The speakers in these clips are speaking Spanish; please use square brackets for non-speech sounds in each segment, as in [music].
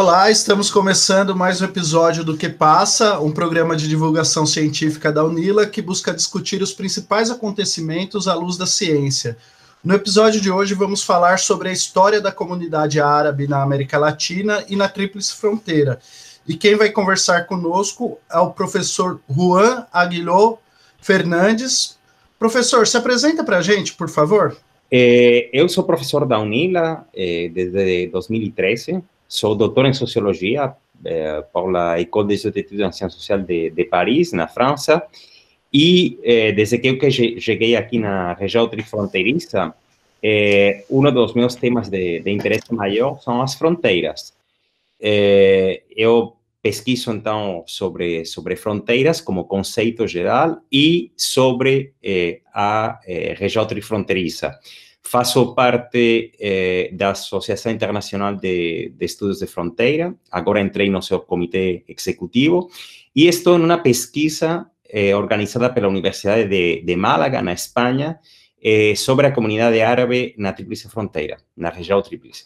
Olá, estamos começando mais um episódio do Que Passa, um programa de divulgação científica da Unila que busca discutir os principais acontecimentos à luz da ciência. No episódio de hoje vamos falar sobre a história da comunidade árabe na América Latina e na Tríplice Fronteira. E quem vai conversar conosco é o professor Juan Aguiló Fernandes. Professor, se apresenta para a gente, por favor. Eh, eu sou professor da Unila eh, desde 2013. Sou doutor em Sociologia eh, pela École des études en Sciences Sociales de, de Paris, na França. E eh, desde que eu cheguei aqui na região trifronteiriça, eh, um dos meus temas de, de interesse maior são as fronteiras. Eh, eu pesquiso, então, sobre, sobre fronteiras como conceito geral e sobre eh, a eh, região trifronteiriça. Faço parte eh, da Associação Internacional de, de Estudos de Fronteira, agora entrei no seu comitê executivo, e estou numa pesquisa eh, organizada pela Universidade de, de Málaga, na Espanha, eh, sobre a comunidade árabe na Tríplice Fronteira, na região Tríplice.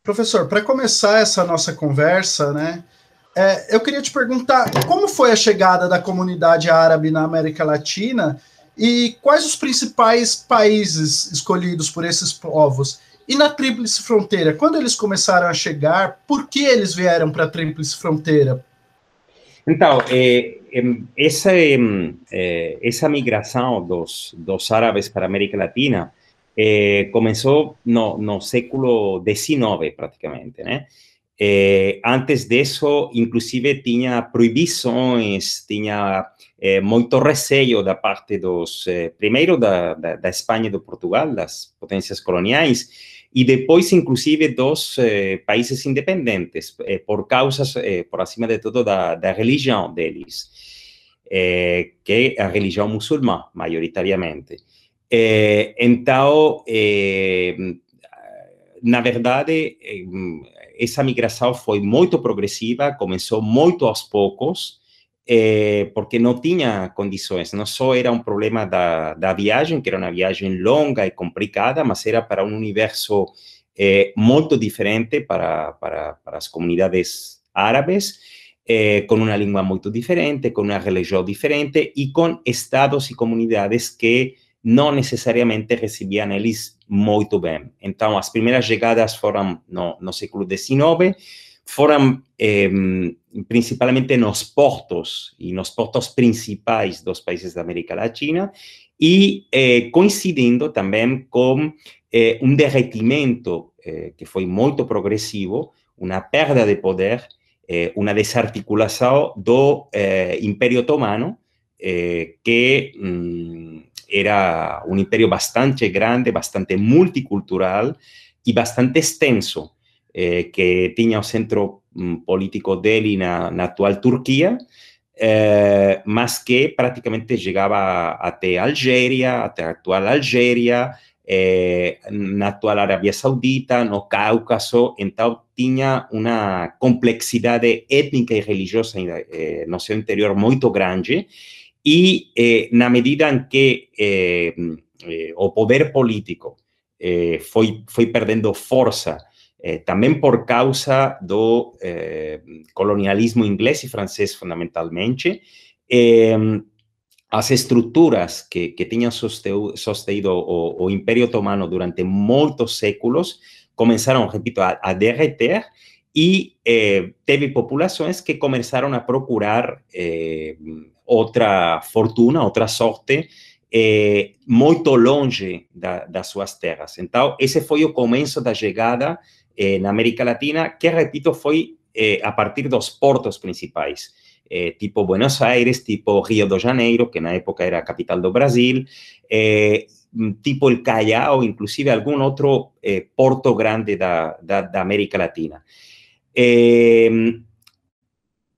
Professor, para começar essa nossa conversa, né, é, eu queria te perguntar como foi a chegada da comunidade árabe na América Latina e quais os principais países escolhidos por esses povos? E na Tríplice Fronteira, quando eles começaram a chegar, por que eles vieram para a Tríplice Fronteira? Então, é, essa, é, essa migração dos, dos árabes para a América Latina é, começou no, no século XIX, praticamente, né? Antes disso, inclusive, tinha proibições, tinha eh, muito receio da parte dos, eh, primeiro da, da, da, Espanha e do Portugal, das potências coloniais, e depois, inclusive, dos eh, países independentes, por causas, por acima de tudo, da, da religião deles, que é a religião muçulmana, maioritariamente. então, na verdade, essa migração foi muito progressiva, começou muito aos poucos, eh, porque não tinha condições. Não só era um problema da, da viagem, que era uma viagem longa e complicada, mas era para um universo eh, muito diferente para, para, para as comunidades árabes, eh, com uma língua muito diferente, com uma religião diferente e com estados e comunidades que não necessariamente recebiam eles muito bem. Então, as primeiras chegadas foram no, no século XIX, foram eh, principalmente nos portos e nos portos principais dos países da América Latina e eh, coincidindo também com eh, um que foi muito progressivo, uma perda de poder, eh, uma desarticulação do eh, Império Otomano, que mm, era un imperio bastante grande, bastante multicultural y bastante extenso, eh, que tenía un centro um, político dele na, na actual Turquía, eh, mas que praticamente llegaba até Algéria, até a actual Algéria, eh, na actual Arábia Saudita, no Cáucaso, então tinha uma complexidade étnica e religiosa eh, no seu interior muito grande, y eh, na medida en que eh, eh, o poder político eh, foi, foi perdendo força, eh, também por causa do eh, colonialismo inglês e francês, fundamentalmente, eh, as estruturas que, que tinham sostenido o, o Império Otomano durante muitos séculos começaram, repito, a, a derreter e eh, teve populações que começaram a procurar eh, outra fortuna, outra sorte, eh, muito longe da, das suas terras. Então, esse foi o começo da chegada eh, na América Latina, que, repito, foi eh, a partir dos portos principais, eh, tipo Buenos Aires, tipo Rio de Janeiro, que na época era capital do Brasil, eh, tipo el Callao, inclusive algum outro eh, porto grande da, da, da América Latina.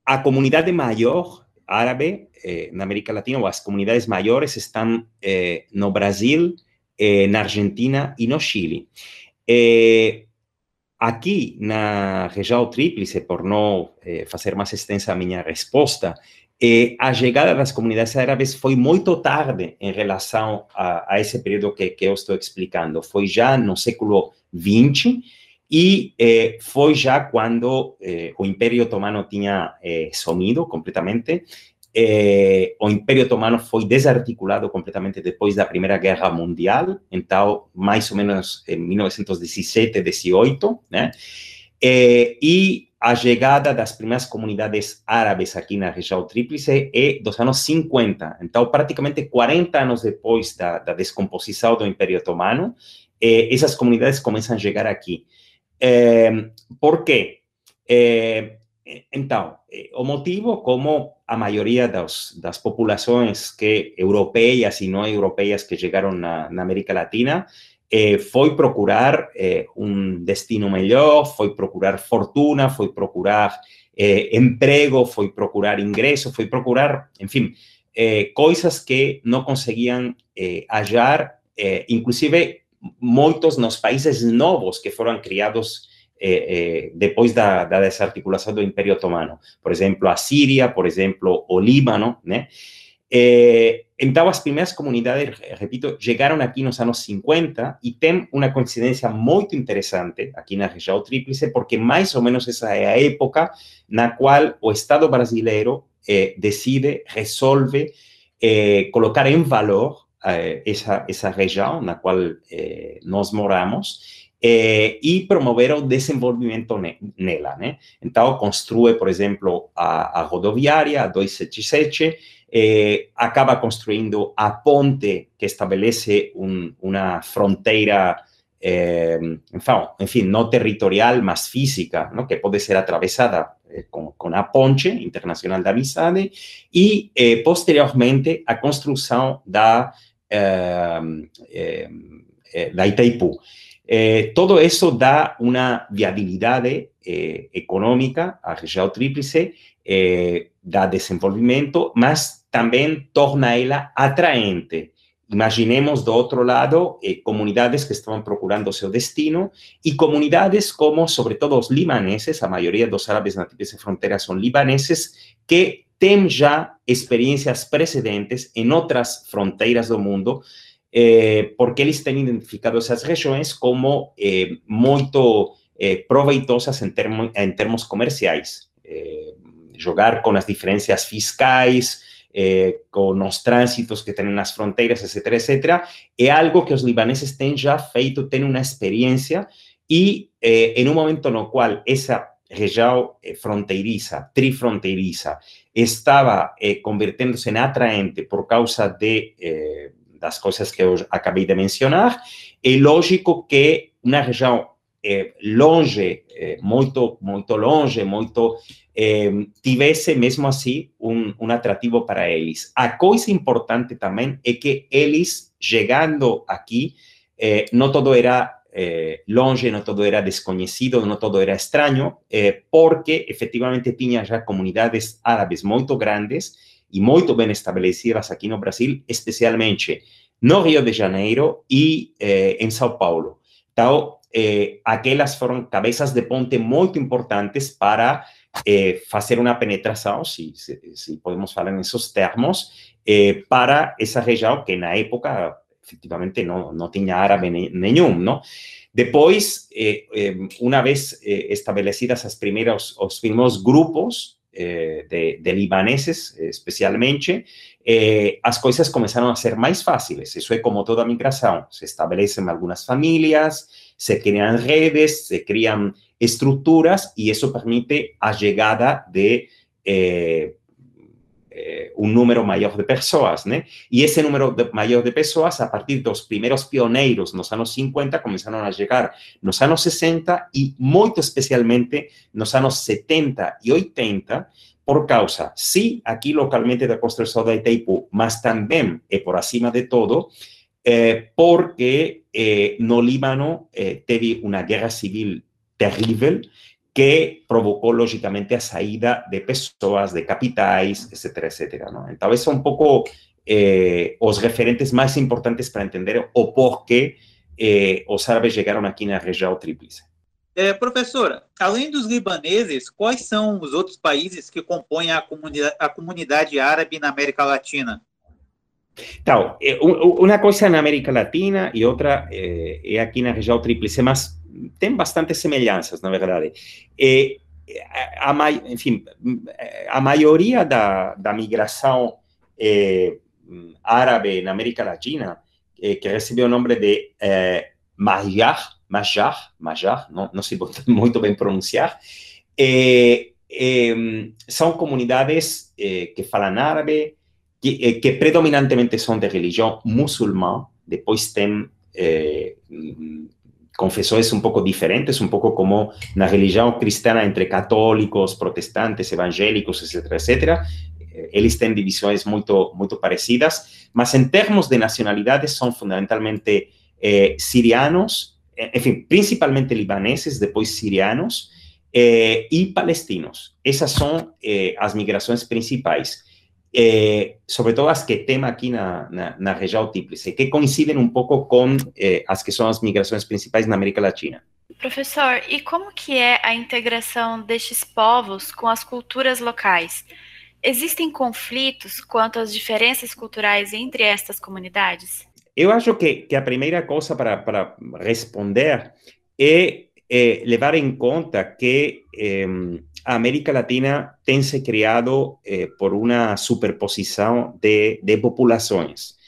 a comunidade maior árabe eh, na América Latina, ou as comunidades maiores estão eh, no Brasil, eh, na Argentina e no Chile. Eh, aqui na região tríplice, por não eh, fazer mais extensa a minha resposta, eh, a chegada das comunidades árabes foi muito tarde em relação a, a esse período que, que eu estou explicando. Foi já no século XX E eh, foi já quando eh, o Império Otomano tinha eh, sumido completamente. Eh, o Império Otomano foi desarticulado completamente depois da Primeira Guerra Mundial, então, mais ou menos em 1917, 18, né? e a chegada das primeiras comunidades árabes aqui na região tríplice é dos anos 50. Então, praticamente 40 anos depois da, da descomposição do Império Otomano, eh, essas comunidades começam a chegar aqui. Eh, por quê? Eh, então, o motivo, como a maioria das, das populações que europeias e não europeias que chegaram na, na América Latina, eh, foi procurar eh, um destino melhor, foi procurar fortuna, foi procurar eh, emprego, foi procurar ingresso, foi procurar, enfim, eh, coisas que não conseguiam eh, eh, inclusive muitos nos países novos que foram criados depois da, da desarticulação do Império Otomano. Por exemplo, a Síria, por exemplo, o Líbano, né? Eh, então, as primeiras comunidades, repito, chegaram aqui nos anos 50 e tem uma coincidência muito interessante aqui na região tríplice, porque mais ou menos essa é a época na qual o Estado brasileiro eh, decide, resolve eh, colocar em valor eh, essa, essa região na qual eh, nós moramos eh, e promover o desenvolvimento ne nela. Né? Então, construi, por exemplo, a, a a 277, eh, acaba construindo a ponte que estabelece un, uma fronteira, eh, enfim, não territorial, mas física, ¿no? que pode ser atravessada eh, com, com, a ponte internacional da amizade, e, eh, posteriormente, a construção da, eh, eh, da Itaipu. Todo isso dá uma viabilidade econômica à região tríplice, dá desenvolvimento, mas también torna ella atraente. Imaginemos de otro lado eh, comunidades que estaban procurando su destino y comunidades como, sobre todo, los libaneses, la mayoría de los árabes nativos de frontera son libaneses, que tienen ya experiencias precedentes en otras fronteras del mundo, eh, porque ellos han identificado esas regiones como eh, muy eh, proveitosas en, termo, en términos comerciales. jugar con las diferencias fiscales, eh, con los tránsitos que tienen las fronteras, etcétera, etcétera, es algo que los libaneses tienen ya feito, tienen una experiencia y eh, en un momento cual esa región eh, fronteriza, trifronteriza, estaba convirtiéndose en atraente por causa de las cosas que os acabé de mencionar, es lógico que una región eh, longe, eh, muito, muito longe, muito, eh, tivesse mesmo assim um, um atrativo para eles. A coisa importante também é que eles, chegando aqui, eh, todo era eh, longe, não todo era desconhecido, não todo era estranho, eh, porque efetivamente tinha já comunidades árabes muito grandes e muito bem estabelecidas aqui no Brasil, especialmente no Rio de Janeiro e em São Paulo. Então, eh, aquelas foram cabeças de ponte muito importantes para eh, fazer uma penetração, se, se, se, podemos falar termos, eh, para essa região que na época efetivamente não, não tinha árabe nenhum, não? Depois, eh, eh, uma vez eh, estabelecidas as primeiras, os grupos de, de, libaneses, especialmente, as coisas começaram a ser mais fáceis. Isso é como toda migração. Se estabelecem algumas famílias, se crean redes, se crean estructuras y eso permite la llegada de eh, eh, un número mayor de personas. ¿no? Y ese número mayor de personas, a partir de los primeros pioneros en los años 50, comenzaron a llegar en los años 60 y muy especialmente en los años 70 y 80, por causa, sí, aquí localmente de construcción de Itaipu, mas también, y por encima de todo, eh, porque eh, no Líbano teve una guerra civil terrible que provocó lógicamente a saída de personas, de capitais, etcétera. ¿no? Entonces son un poco eh, los referentes más importantes para entender o por qué eh, os árabes chegaram aqui na região tríplice. É, professora, além dos libaneses, quais são os outros países que compõem a a comunidade árabe na América Latina? Então, una cosa en América Latina y otra eh, aquí en la región tríplice, más tem bastante semelhanças, na verdade. E, a, a, enfim, a maioria da, da migração eh, árabe na América Latina, eh, que recebeu o nome de eh, Majar, Majar, Majar, não, não sei muito [laughs] bem pronunciar, são comunidades que falam árabe, que, que, predominantemente são de religião muçulmana, depois tem confesores un poco diferentes, un poco como la religión cristiana entre católicos, protestantes, evangélicos, etcétera. Eh, eles têm divisões muito, muito parecidas, mas em termos de nacionalidades são fundamentalmente eh, sirianos, enfim, principalmente libaneses, depois sirianos eh, e palestinos. Essas são eh, as migrações principais. Eh, sobre todo las que tema aquí na, na, na região tríplice, que coinciden um pouco com eh, as que são as migrações principais na América Latina. Professor, e como que é a integração destes povos com as culturas locais? Existem conflitos quanto às diferenças culturais entre estas comunidades? Eu acho que, que a primeira coisa para, para responder é, eh, levar en cuenta que eh, América Latina tense creado eh, por una superposición de, de poblaciones.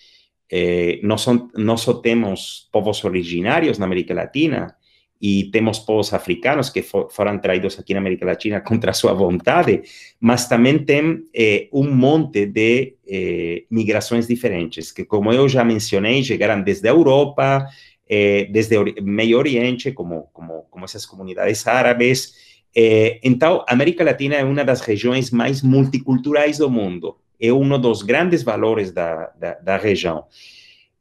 Eh, no, son, no só temos povos originários na América Latina e temos povos africanos que foram traídos aqui na América Latina [laughs] contra sua vontade, mas também tem eh, um monte de eh, migrações diferentes, que como eu já mencionei, chegaram desde a Europa, desde Medio Oriente, como, como, como esas comunidades árabes, eh, então, América Latina é uma das regiões mais multiculturais do mundo. É um dos grandes valores da, da, da região.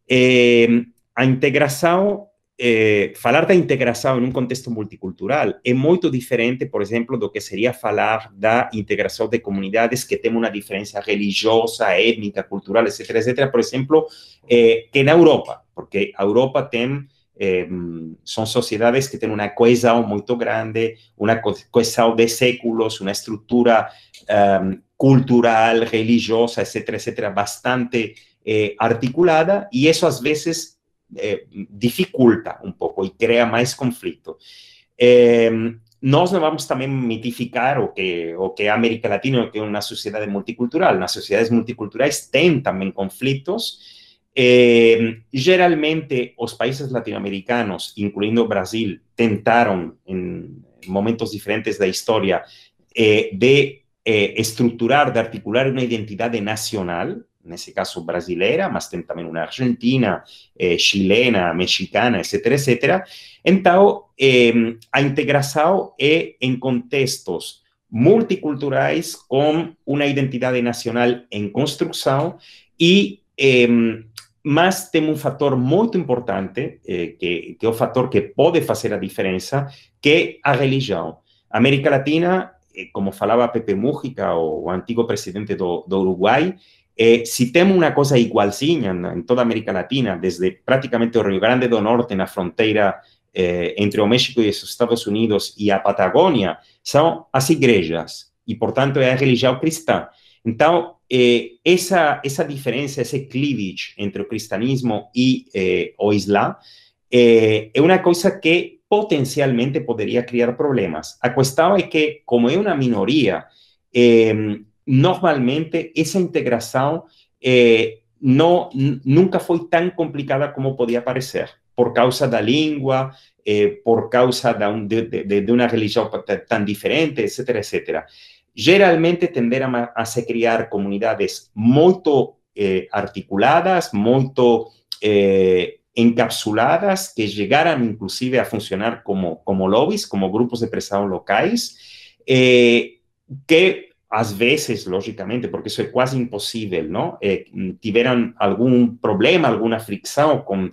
Eh, a integração, eh, falar da integração em um contexto multicultural é muito diferente, por exemplo, do que seria falar da integração de comunidades que têm uma diferença religiosa, étnica, cultural, etc., etc., por exemplo, eh, que na Europa, porque Europa tem eh, son sociedades que tienen una cohesión muy grande, una cohesión de séculos, una estructura um, cultural, religiosa, etcétera, etcétera, bastante eh, articulada y eso a veces eh, dificulta un poco y crea más conflicto. Eh, nós não vamos também mitificar o que, o que a América Latina é uma sociedade multicultural. Nas sociedades multiculturais tem também conflitos, Eh, generalmente, los países latinoamericanos, incluyendo Brasil, tentaron en momentos diferentes de la historia eh, de eh, de articular una identidad nacional, en ese caso brasilera, más también una argentina, chilena, mexicana, etcétera, etcétera. Entonces, ha integrado en contextos multiculturales con una identidad nacional en construcción y mas tem um fator muito importante, eh, que, que é o fator que pode fazer a diferença, que é a religião. América Latina, eh, como falava Pepe Mújica, o, o antigo presidente do, do Uruguai, eh, se temos uma coisa igualzinha em toda a América Latina, desde praticamente o Rio Grande do Norte, na fronteira eh, entre o México e os Estados Unidos e a Patagônia, são as igrejas, e, portanto, é a religião cristã. Então, eh, esa, esa diferencia, ese cleavage entre el cristianismo y eh, o Islam, eh, es una cosa que potencialmente podría crear problemas. A cuestión es que, como es una minoría, em, normalmente esa integración eh, no, nunca fue tan complicada como podía parecer, por causa de la lengua, eh, por causa de, de, de, de, una religión tan diferente, etcétera, etcétera geralmente tenderam a, a se criar comunidades muito eh, articuladas, muito eh, encapsuladas, que chegaram inclusive a funcionar como, como lobbies, como grupos de pressão locais, eh, que às vezes, logicamente, porque isso é quase impossível, não? Eh, tiveram algum problema, alguma fricção com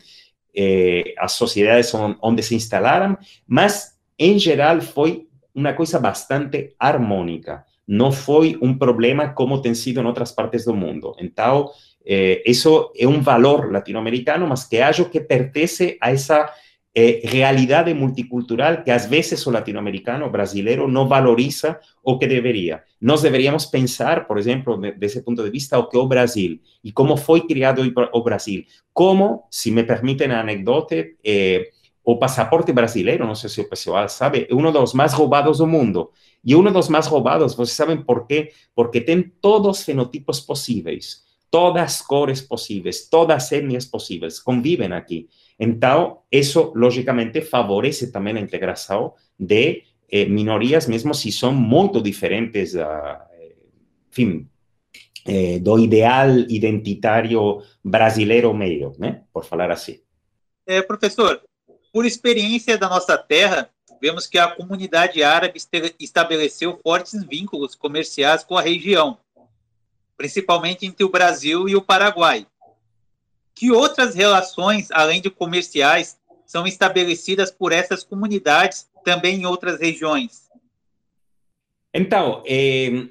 eh, as sociedades onde se instalaram, mas, em geral, foi uma coisa bastante harmônica no fue un problema como ha sido en otras partes del mundo. Entonces, eh, eso es un valor latinoamericano, más que algo que pertenece a esa eh, realidad multicultural que a veces o latinoamericano, o brasileiro, no valoriza o que debería. Nos deberíamos pensar, por ejemplo, desde ese punto de vista, o que Brasil y cómo fue criado o Brasil. Como, si me permiten anécdota, eh, o passaporte brasileiro, não sei se o pessoal sabe, é um dos mais roubados do mundo. E um dos mais roubados, vocês sabem por quê? Porque tem todos os fenotipos possíveis, todas as cores possíveis, todas as etnias possíveis, convivem aqui. Então, isso, logicamente, favorece também a integração de eh, minorias, mesmo se são muito diferentes, eh, do ideal identitário brasileiro meio, né? Por falar assim. É, professor, por experiência da nossa terra, vemos que a comunidade árabe estabeleceu fortes vínculos comerciais com a região, principalmente entre o Brasil e o Paraguai. Que outras relações, além de comerciais, são estabelecidas por essas comunidades também em outras regiões? Então, eh,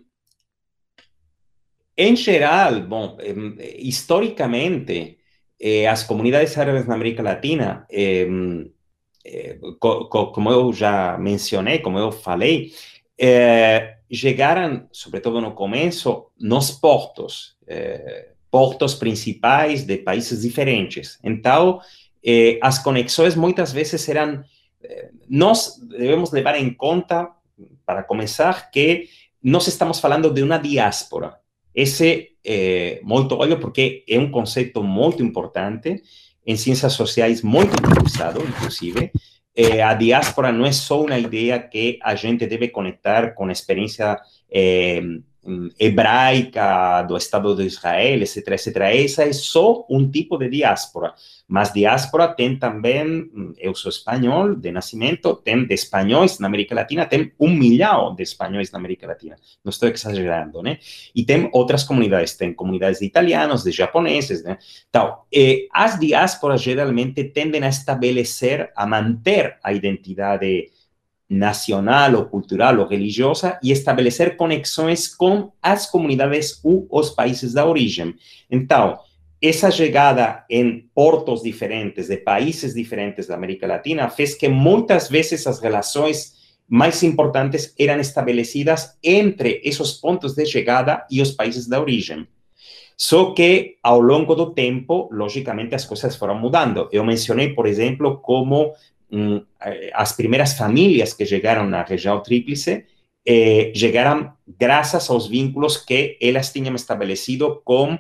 em geral, bom, eh, historicamente, eh, as comunidades árabes na América Latina, como eu já mencionei, como eu falei, eh, chegaram, sobretudo no começo, nos portos, eh, portos principais de países diferentes. Então, as conexões muitas vezes eram. nós devemos levar em conta, para começar, que nós estamos falando de uma diáspora. Esse é muito óbvio porque é um conceito muito importante em ciências sociais muito utilizado, inclusive. Eh, a diáspora não é só uma ideia que a gente deve conectar com a experiência eh, hebraica do Estado de Israel, etc., etc. Essa é só um tipo de diáspora. Mas diáspora tem também, eu sou espanhol de nascimento, tem de espanhóis na América Latina, tem um milhão de espanhóis na América Latina. Não estou exagerando, né? E tem outras comunidades, tem comunidades de italianos, de japoneses, né? Então, eh, as diásporas geralmente tendem a estabelecer, a manter a identidade nacional o cultural o religiosa e estabelecer conexões com as comunidades ou os países da origem. Então, essa chegada em portos diferentes, de países diferentes da América Latina, fez que muitas vezes as relações mais importantes eram estabelecidas entre esses pontos de chegada e os países da origem. Só que, ao longo do tempo, logicamente, as coisas foram mudando. Eu mencionei, por exemplo, como Mm, eh, as primeiras famílias que chegaram na região tríplice eh, chegaram graças aos vínculos que elas tinham estabelecido com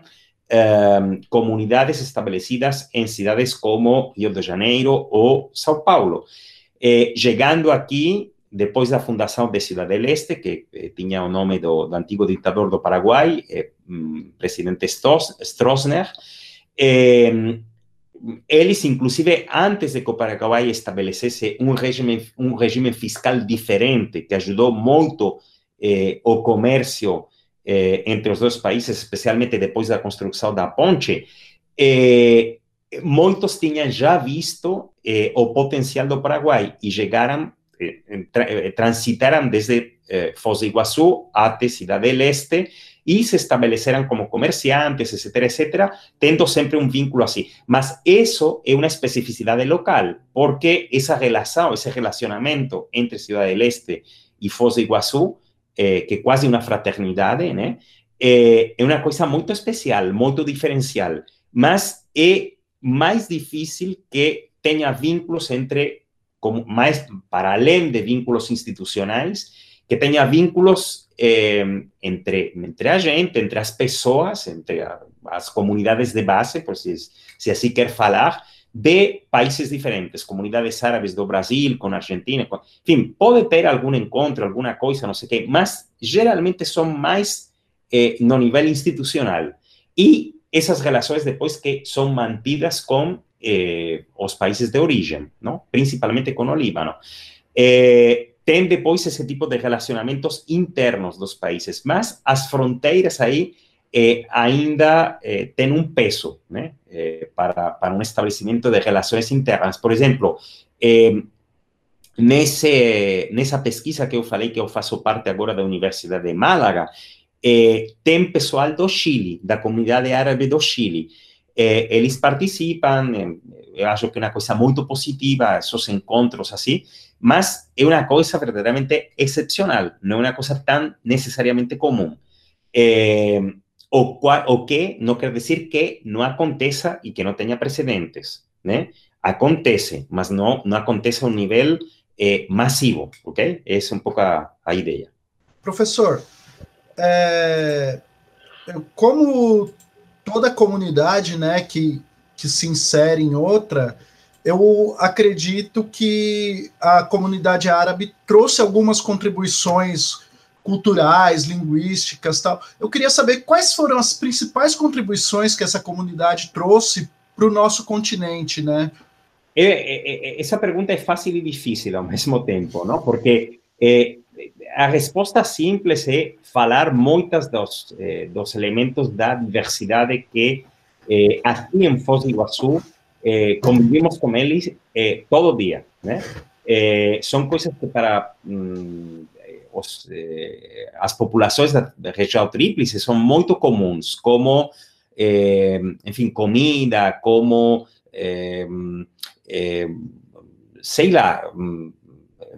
eh, comunidades estabelecidas em cidades como Rio de Janeiro ou São Paulo. Eh, chegando aqui, depois da fundação de Cidade del Este, que eh, tinha o nome do, do, antigo ditador do Paraguai, eh, mm, presidente Stroessner, eles, inclusive, antes de Paraguai estabelecesse um regime, um regime fiscal diferente, que ajudou muito eh, o comércio eh, entre os dois países, especialmente depois da construção da ponte, eh, muitos tinham já visto eh, o potencial do Paraguai e chegaram, eh, eh, transitaram desde Foz do Iguaçu até Cidade del Este, y se establecerán como comerciantes, etcétera, etcétera, tendo sempre un vínculo así. Mas eso es una especificidad local, porque esa relación, ese relacionamiento entre Ciudad del Este y Foz de Iguazú, eh, que quase una fraternidad, né? Eh, é uma coisa muito especial, muito diferencial, mas é mais difícil que tenha vínculos entre, como, mais para além de vínculos institucionais, que tenha vínculos eh, entre, entre a gente, entre as pessoas, entre a, as comunidades de base, por se, se assim quer falar, de países diferentes, comunidades árabes do Brasil, com Argentina, com, enfim, pode ter algum encontro, alguma coisa, não sei o quê, mas geralmente são mais eh, no institucional. E essas relações depois que são mantidas com eh, países de origem, não? principalmente com o Líbano. Eh, tem depois esse tipo de relacionamentos internos dos países, mas as fronteiras aí eh, ainda eh, têm um peso né, eh, para, para um estabelecimento de relações internas. Por exemplo, nesse, nessa pesquisa que eu falei que eu faço parte agora da Universidade de Málaga, tem pessoal do Chile, da comunidade árabe do Chile. eles participam, eu acho que é uma coisa muito positiva, esses encontros assim, mas es una cosa verdaderamente excepcional, no es una cosa tan necesariamente común. Eh, o, o, que no quiere decir que no acontezca y que no tenga precedentes. Acontece, mas no, no acontece a un nivel eh, masivo, ¿ok? Es un poco a, a idea. Professor, é, como toda comunidade né, que, que se insere em outra, eu acredito que a comunidade árabe trouxe algumas contribuições culturais, linguísticas, tal. Eu queria saber quais foram as principais contribuições que essa comunidade trouxe para o nosso continente, né? essa pergunta é fácil e difícil ao [laughs] mesmo tempo, não? Porque eh, a resposta simples é falar muitas dos, eh, dos elementos da diversidade que aqui em Foz do Iguaçu eh, convivimos com eles eh, todo dia, né? Eh, são coisas que para mm, os, eh, as populações da, da, tríplice são muito comuns, como, enfim, comida, como, sei lá, mm,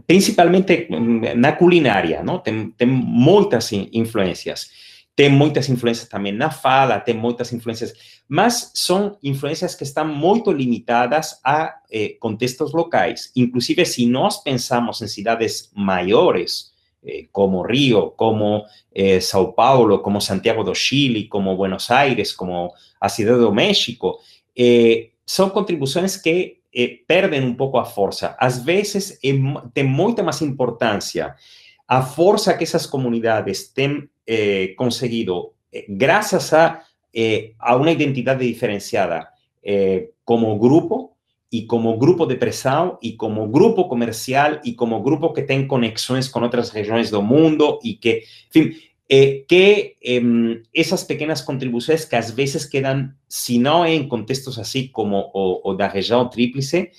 principalmente na culinária, não? Tem, tem muitas influências. Tem muitas influências também na fala, tem muitas influências, mas são influências que estão muito limitadas a eh, contextos locais. Inclusive, se nós pensamos em cidades maiores, eh, como Rio, como eh, Paulo, como Santiago do Chile, como Buenos Aires, como a Cidade do México, são contribuições que perdem um pouco a força. Às vezes, tem muita mais importância a força que essas comunidades têm conseguido, graças a, eh, a uma identidade diferenciada eh, como grupo e como grupo de pressão e como grupo comercial e como grupo que tem conexões com outras regiões do mundo e que, enfim, eh, que eh, essas pequenas contribuições que às vezes quedam, se não em contextos assim como o, o da região tríplice,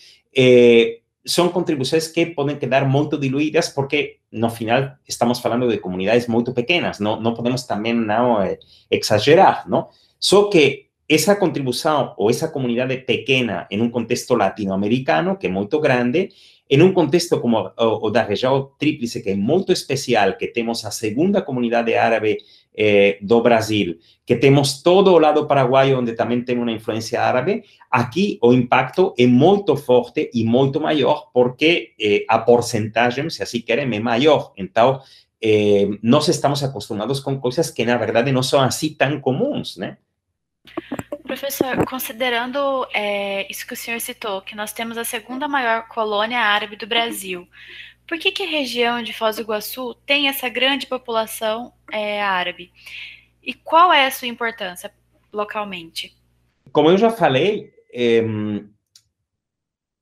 são contribuições que podem quedar muito diluídas porque, no final, estamos falando de comunidades muito pequenas, não, não podemos também não eh, exagerar, não? Só que essa contribuição ou essa comunidade pequena em um contexto latino-americano, que é muito grande, em um contexto como o, o da região tríplice, que é muito especial, que temos a segunda comunidade árabe eh, do Brasil, que temos todo o lado paraguaio, onde também tem uma influência árabe, aqui o impacto é muito forte e muito maior, porque eh, a porcentagem, se assim querem, é maior. Então, eh, nós estamos acostumados com coisas que, na verdade, não são assim tão comuns, né? Professor, considerando é, isso que o senhor citou, que nós temos a segunda maior colônia árabe do Brasil, por que, que a região de Foz do Iguaçu tem essa grande população é, árabe? E qual é a sua importância localmente? Como eu já falei, é,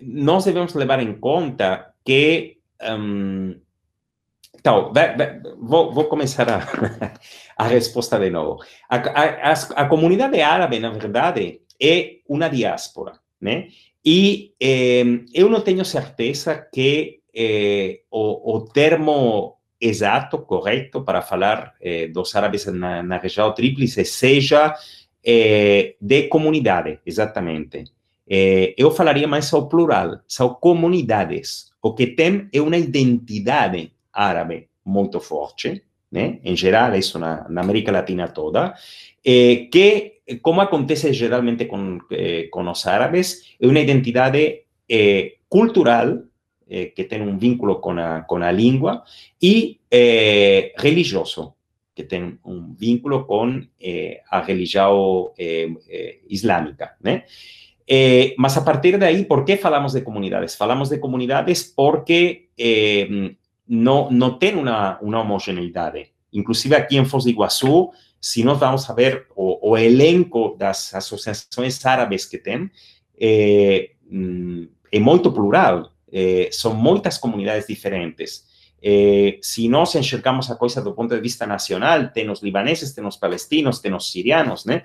nós devemos levar em conta que um, então, vou, vou começar a, [laughs] a, resposta de novo. A, a, a, comunidade árabe, na verdade, é uma diáspora, né? E eu não tenho certeza que eh, o, o, termo exato, correto, para falar eh, dos árabes na, na, região tríplice seja eh, de comunidade, exatamente. Eh, eu falaria mais ao plural, são comunidades. O que tem é uma identidade árabe muito forte, né? em geral, isso na, na América Latina toda, que, como acontece geralmente com, com os árabes, é uma identidade eh, cultural que tem um vínculo com a, com a língua e religioso, que tem um vínculo com a religião islâmica, né? Eh, mas a partir de aí, por que falamos de comunidades? Falamos de comunidades porque eh, no, no tiene una, una homogeneidad. Inclusive aquí en Foz de Iguazú, si nos vamos a ver o, o elenco das asociações árabes que tem, é, é muito plural, é, são muitas comunidades diferentes. É, se nós enxergamos a coisa do ponto de vista nacional, tem os libaneses, tem os palestinos, tem os sirianos, né?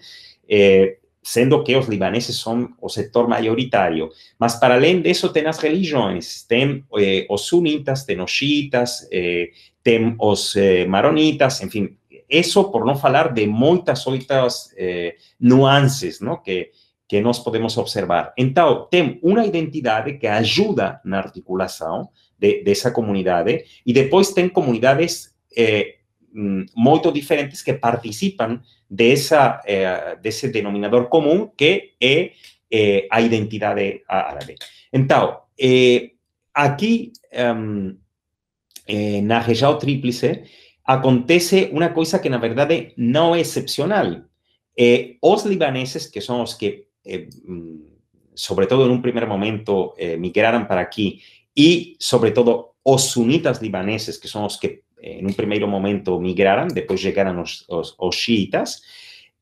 Sendo que os libaneses são o setor maioritário. Mas, para além disso, tem as religiões. Tem eh, sunitas, tem os xiitas, eh, tem os eh, maronitas, enfim. Por não falar de muitas outras eh, nuances não? Que, que nós podemos observar. Então, tem uma identidade que ajuda na articulação de, dessa comunidade e depois tem comunidades eh, mm, muito diferentes que participam de, esa, eh, de ese denominador común que es eh, a identidade árabe. Então, eh, aqui, um, eh, na região tríplice, acontece uma coisa que, na verdade, não é excepcional. Eh, os libaneses, que são os que, eh, sobre todo en un primer momento, eh, migraram para aquí, y sobre todo os sunitas libaneses, que son los que en un primer momento migraran, después llegaron los, los,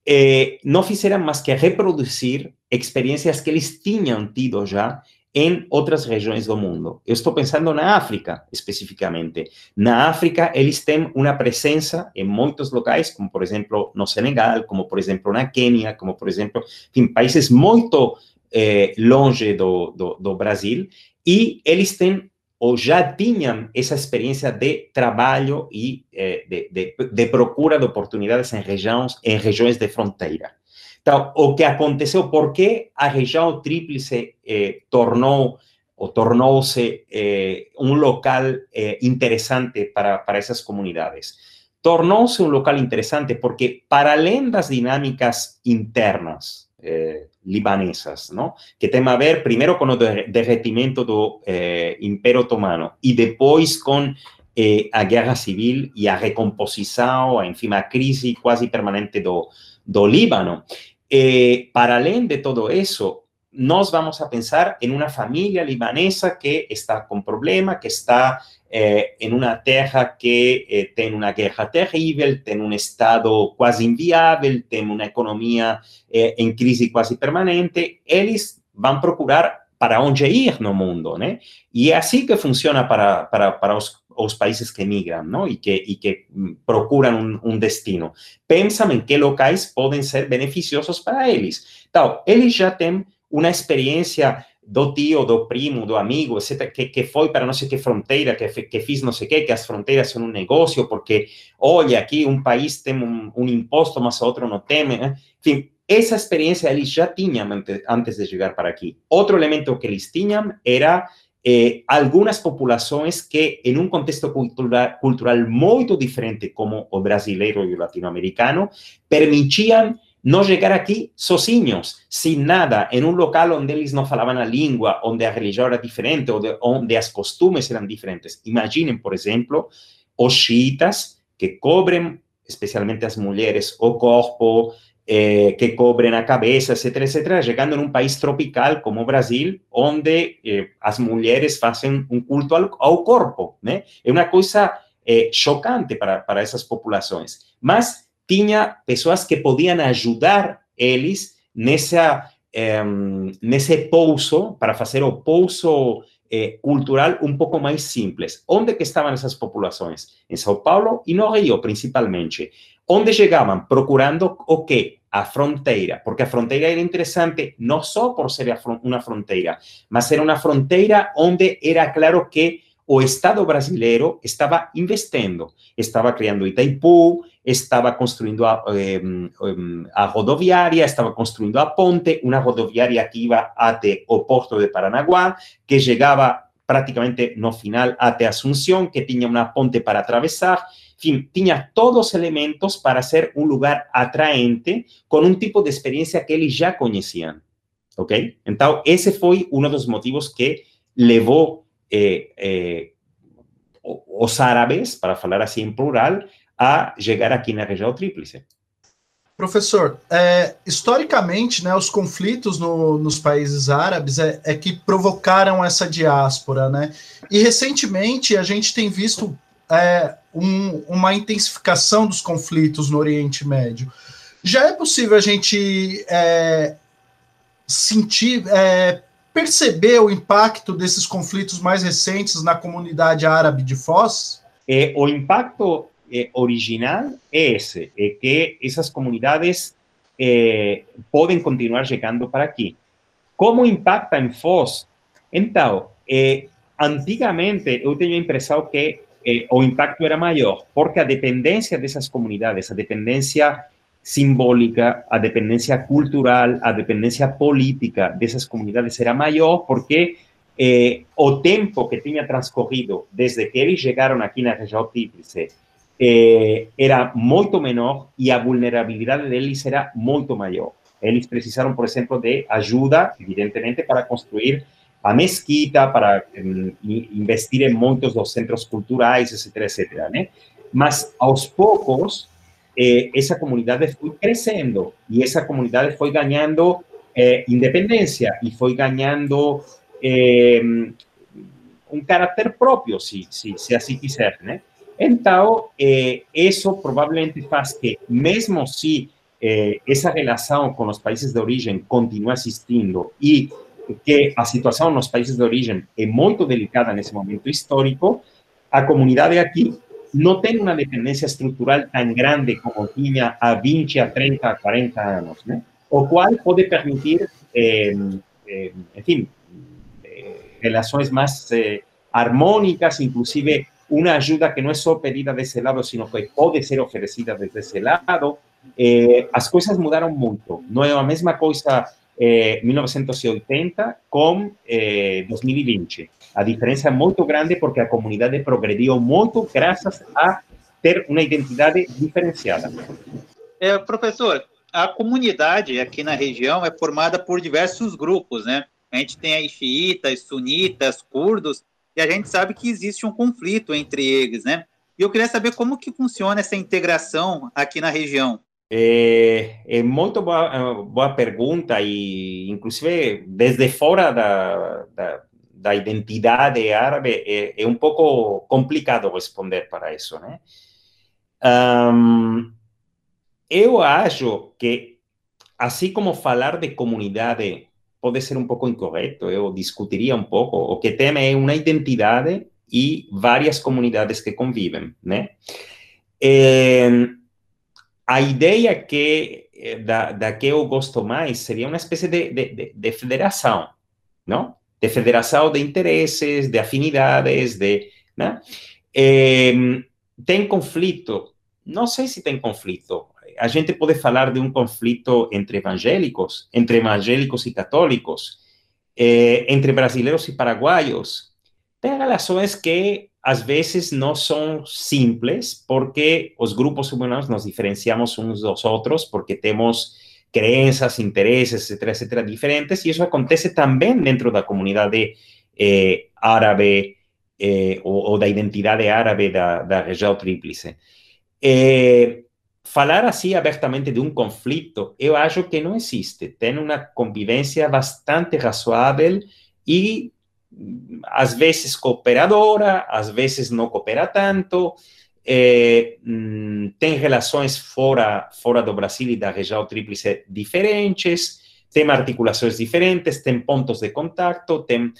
eh, no hicieran más que reproducir experiencias que eles tinham tido já em outras regiões do mundo. Eu estou pensando na África, especificamente. Na África, eles têm uma presença em muitos locais, como, por exemplo, no Senegal, como, por exemplo, na Quênia, como, por exemplo, em países muito eh, longe do, do, do Brasil, e eles têm ou já tinham essa experiência de trabalho e eh, de, de, de, procura de oportunidades em regiões, em regiões de fronteira. Então, o que aconteceu, por que a região tríplice eh, tornou ou tornou-se eh, um local eh, interessante para, para essas comunidades? Tornou-se um local interessante porque, para além das dinâmicas internas, eh, libanesas, ¿no? Que tem a ver primeiro com o derretimento do eh, Império Otomano e depois com eh, a guerra civil e a recomposição, enfim, a crise quase permanente do, do Líbano. Eh, para além de todo isso, nós vamos a pensar em uma família libanesa que está com problema, que está eh, en una tierra que eh, tiene una guerra terrible, tiene un estado quasi inviável, tiene una economía eh, en crisis quasi permanente, eles vão procurar para onde ir no mundo, né? E é assim que funciona para, para, para os, os países que migram, não? E que, e que procuram um, um destino. Pensam em que locais podem ser beneficiosos para eles. Então, eles já têm uma experiência do tio, do primo, do amigo, etc., que, que foi para não sei que fronteira, que, que fiz não sei que, que as fronteiras são um negócio, porque, olha, aqui um país tem um, um imposto, mas outro não tem. Né? Enfim, essa experiência eles já tinham antes de chegar para aqui. Outro elemento que eles tinham era eh, algumas populações que, em um contexto cultural, cultural muito diferente como o brasileiro e o latino-americano, permitiam no llegar aquí sozinhos, sin nada, en un local donde ellos no falaban la lengua, donde la religión era diferente, o donde las costumbres eran diferentes. Imaginen, por ejemplo, os xiitas que cobren, especialmente las mujeres, o corpo, eh, que cobren a cabeza, etcétera, etcétera, llegando en un país tropical como Brasil, donde eh, mujeres hacen un culto al corpo, ¿no? Es una cosa eh, chocante para, para esas poblaciones. Mas tinha pessoas que podiam ajudar eles nessa, um, nesse pouso, para fazer o pouso eh, cultural um pouco mais simples. Onde que estavam essas populações? Em São Paulo e no Rio, principalmente. Onde chegavam? Procurando o quê? A fronteira, porque a fronteira era interessante não só por ser uma fronteira, mas era uma fronteira onde era claro que o Estado brasileiro estava investindo, estava criando Itaipu, estava construindo a, eh, a rodoviária, estava construindo a ponte, uma rodoviária que ia até o porto de Paranaguá, que chegava praticamente no final até Assunção, que tinha uma ponte para atravessar, tinha todos os elementos para ser um lugar atraente, com um tipo de experiência que eles já conheciam, ok? Então, esse foi um dos motivos que levou eh, eh, os árabes, para falar assim em plural, a chegar aqui na região tríplice. Professor, é, historicamente, né, os conflitos no, nos países árabes é, é, que provocaram essa diáspora, né? E recentemente a gente tem visto é, um, uma intensificação dos conflitos no Oriente Médio. Já é possível a gente é, sentir, é, perceber o impacto desses conflitos mais recentes na comunidade árabe de Foz? É, o impacto eh, original es eh, que esas comunidades eh, pueden continuar llegando para aquí. ¿Cómo impacta en Foz? Entonces, eh, antigamente yo tenía impresado que eh, o impacto era mayor, porque a dependencia de esas comunidades, a dependencia simbólica, a dependencia cultural, a dependencia política de esas comunidades era mayor, porque eh, o tiempo que tenía transcurrido desde que ellos llegaron aquí en la región tríplice eh, era muito menor e a vulnerabilidade deles era muito maior. Eles precisaram, por exemplo, de ajuda, evidentemente, para construir a mesquita, para um, investir em muitos dos centros culturais, etc, etc. Né? Mas, aos poucos, eh, essa comunidade foi crescendo e essa comunidade foi ganhando eh, independência e foi ganhando eh, um caráter próprio, se, se, se assim quiser, né? Então, eh, isso que, mesmo se eh, essa relação com os países de origem continua existindo e que a situação nos países de origem é muito delicada nesse momento histórico, a comunidade aqui não tem uma dependência estrutural tão grande como tinha há 20, a 30, a 40 anos, né? o qual pode permitir, eh, eh, enfim, eh, relações mais harmônicas, inclusive uma ajuda que não é só pedida desse lado, sino que pode ser oferecida desde esse lado. as coisas mudaram muito. Não é a mesma coisa 1980 com 2020. A diferença é muito grande porque a comunidade progrediu muito graças a ter uma identidade diferenciada. É, professor, a comunidade aqui na região é formada por diversos grupos, né? A gente tem aí xiitas, sunitas, curdos, e a gente sabe que existe um conflito entre eles, né? E eu queria saber como que funciona essa integração aqui na região. É, é muito boa, boa pergunta e, inclusive, desde fora da, da, da identidade árabe, é, é, um pouco complicado responder para isso, né? Um, eu acho que, assim como falar de comunidade pode ser um pouco incorreto, eu discutiria um pouco, o que tem é uma identidade e várias comunidades que convivem, né? É, a ideia que eh, da, da que eu gosto mais seria uma espécie de, de, de federação, não? De federação de interesses, de afinidades, de, né? É, tem conflito? Não sei se tem conflito. A gente pode falar de um conflito entre evangélicos, entre evangélicos e católicos, é, entre brasileiros e paraguaios. Tem relações que às vezes não são simples, porque os grupos humanos nos diferenciamos uns dos outros, porque temos crenças, interesses, etc., etc., diferentes, e isso acontece também dentro da comunidade eh, árabe eh, ou, ou, da identidade árabe da, da região tríplice. Eh, falar assim abertamente de um conflito, eu acho que não existe. Tem uma convivência bastante razoável e às vezes cooperadora, às vezes não coopera tanto, é, tem relações fora, fora do Brasil e da região tríplice diferentes, tem articulações diferentes, tem pontos de contato, tem...